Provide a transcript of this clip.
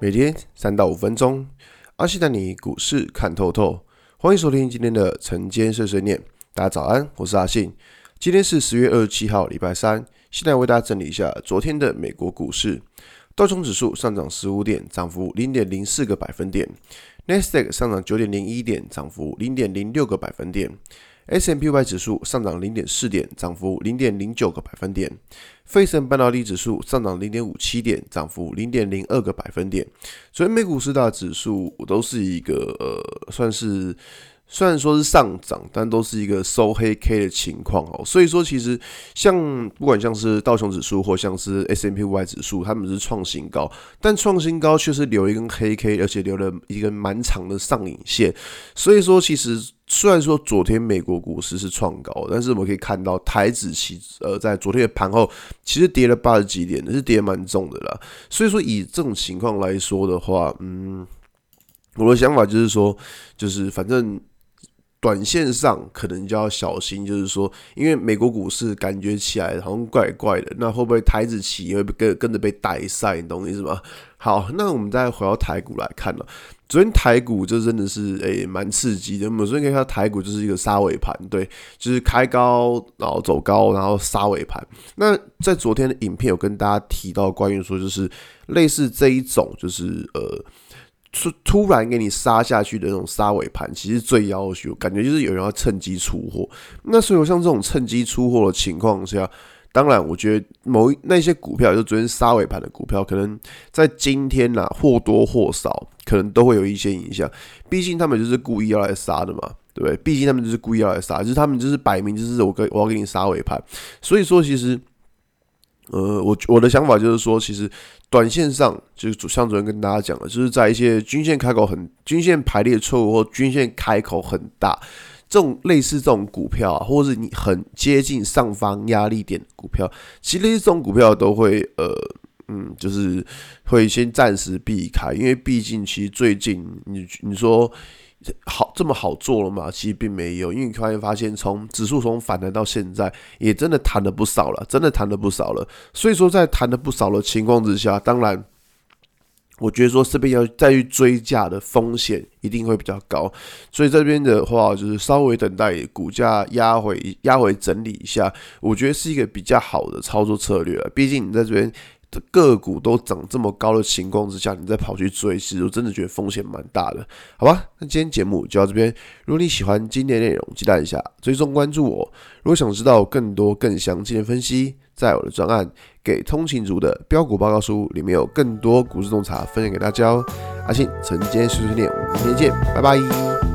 每天三到五分钟，阿信带你股市看透透。欢迎收听今天的晨间碎碎念。大家早安，我是阿信。今天是十月二十七号，礼拜三。现在为大家整理一下昨天的美国股市。道琼指数上涨十五点，涨幅零点零四个百分点。纳斯达克上涨九点零一点，涨幅零点零六个百分点。S M P 五百指数上涨零点四点，涨幅零点零九个百分点。费城半导体指数上涨零点五七点，涨幅零点零二个百分点。所以美股四大指数都是一个呃，算是。虽然说是上涨，但都是一个收黑 K 的情况哦。所以说，其实像不管像是道琼指数或像是 S M P Y 指数，他们是创新高，但创新高却是留一根黑 K，而且留了一根蛮长的上影线。所以说，其实虽然说昨天美国股市是创高，但是我们可以看到台指期呃在昨天的盘后其实跌了八十几点，是跌蛮重的啦。所以说，以这种情况来说的话，嗯，我的想法就是说，就是反正。短线上可能就要小心，就是说，因为美国股市感觉起来好像怪怪的，那会不会台指期也会跟跟着被带赛？你懂我意思吗？好，那我们再回到台股来看了，昨天台股就真的是诶蛮刺激的。我们昨天可以看到台股就是一个杀尾盘，对，就是开高然后走高，然后杀尾盘。那在昨天的影片有跟大家提到关于说，就是类似这一种，就是呃。突突然给你杀下去的那种杀尾盘，其实最要求感觉就是有人要趁机出货。那所以像这种趁机出货的情况下，当然我觉得某那些股票，就昨天杀尾盘的股票，可能在今天呐或多或少可能都会有一些影响。毕竟他们就是故意要来杀的嘛，对不对？毕竟他们就是故意要来杀，就是他们就是摆明就是我给我要给你杀尾盘。所以说其实。呃，我我的想法就是说，其实短线上就是像昨天跟大家讲的，就是在一些均线开口很、均线排列错误或均线开口很大这种类似这种股票啊，或者是你很接近上方压力点股票，其实这种股票都会呃嗯，就是会先暂时避开，因为毕竟其实最近你你说。好这么好做了吗？其实并没有，因为你发现发现从指数从反弹到现在，也真的弹了不少了，真的弹了不少了。所以说，在弹了不少的情况之下，当然，我觉得说这边要再去追价的风险一定会比较高。所以这边的话，就是稍微等待股价压回压回整理一下，我觉得是一个比较好的操作策略。毕竟你在这边。这个股都涨这么高的情况之下，你再跑去追，其实我真的觉得风险蛮大的，好吧？那今天节目就到这边。如果你喜欢今天内容，记得一下追踪关注我。如果想知道更多更详尽的分析，在我的专案《给通勤族的标股报告书》里面有更多股市洞察分享给大家哦。阿信晨间碎碎念，我们明天见，拜拜。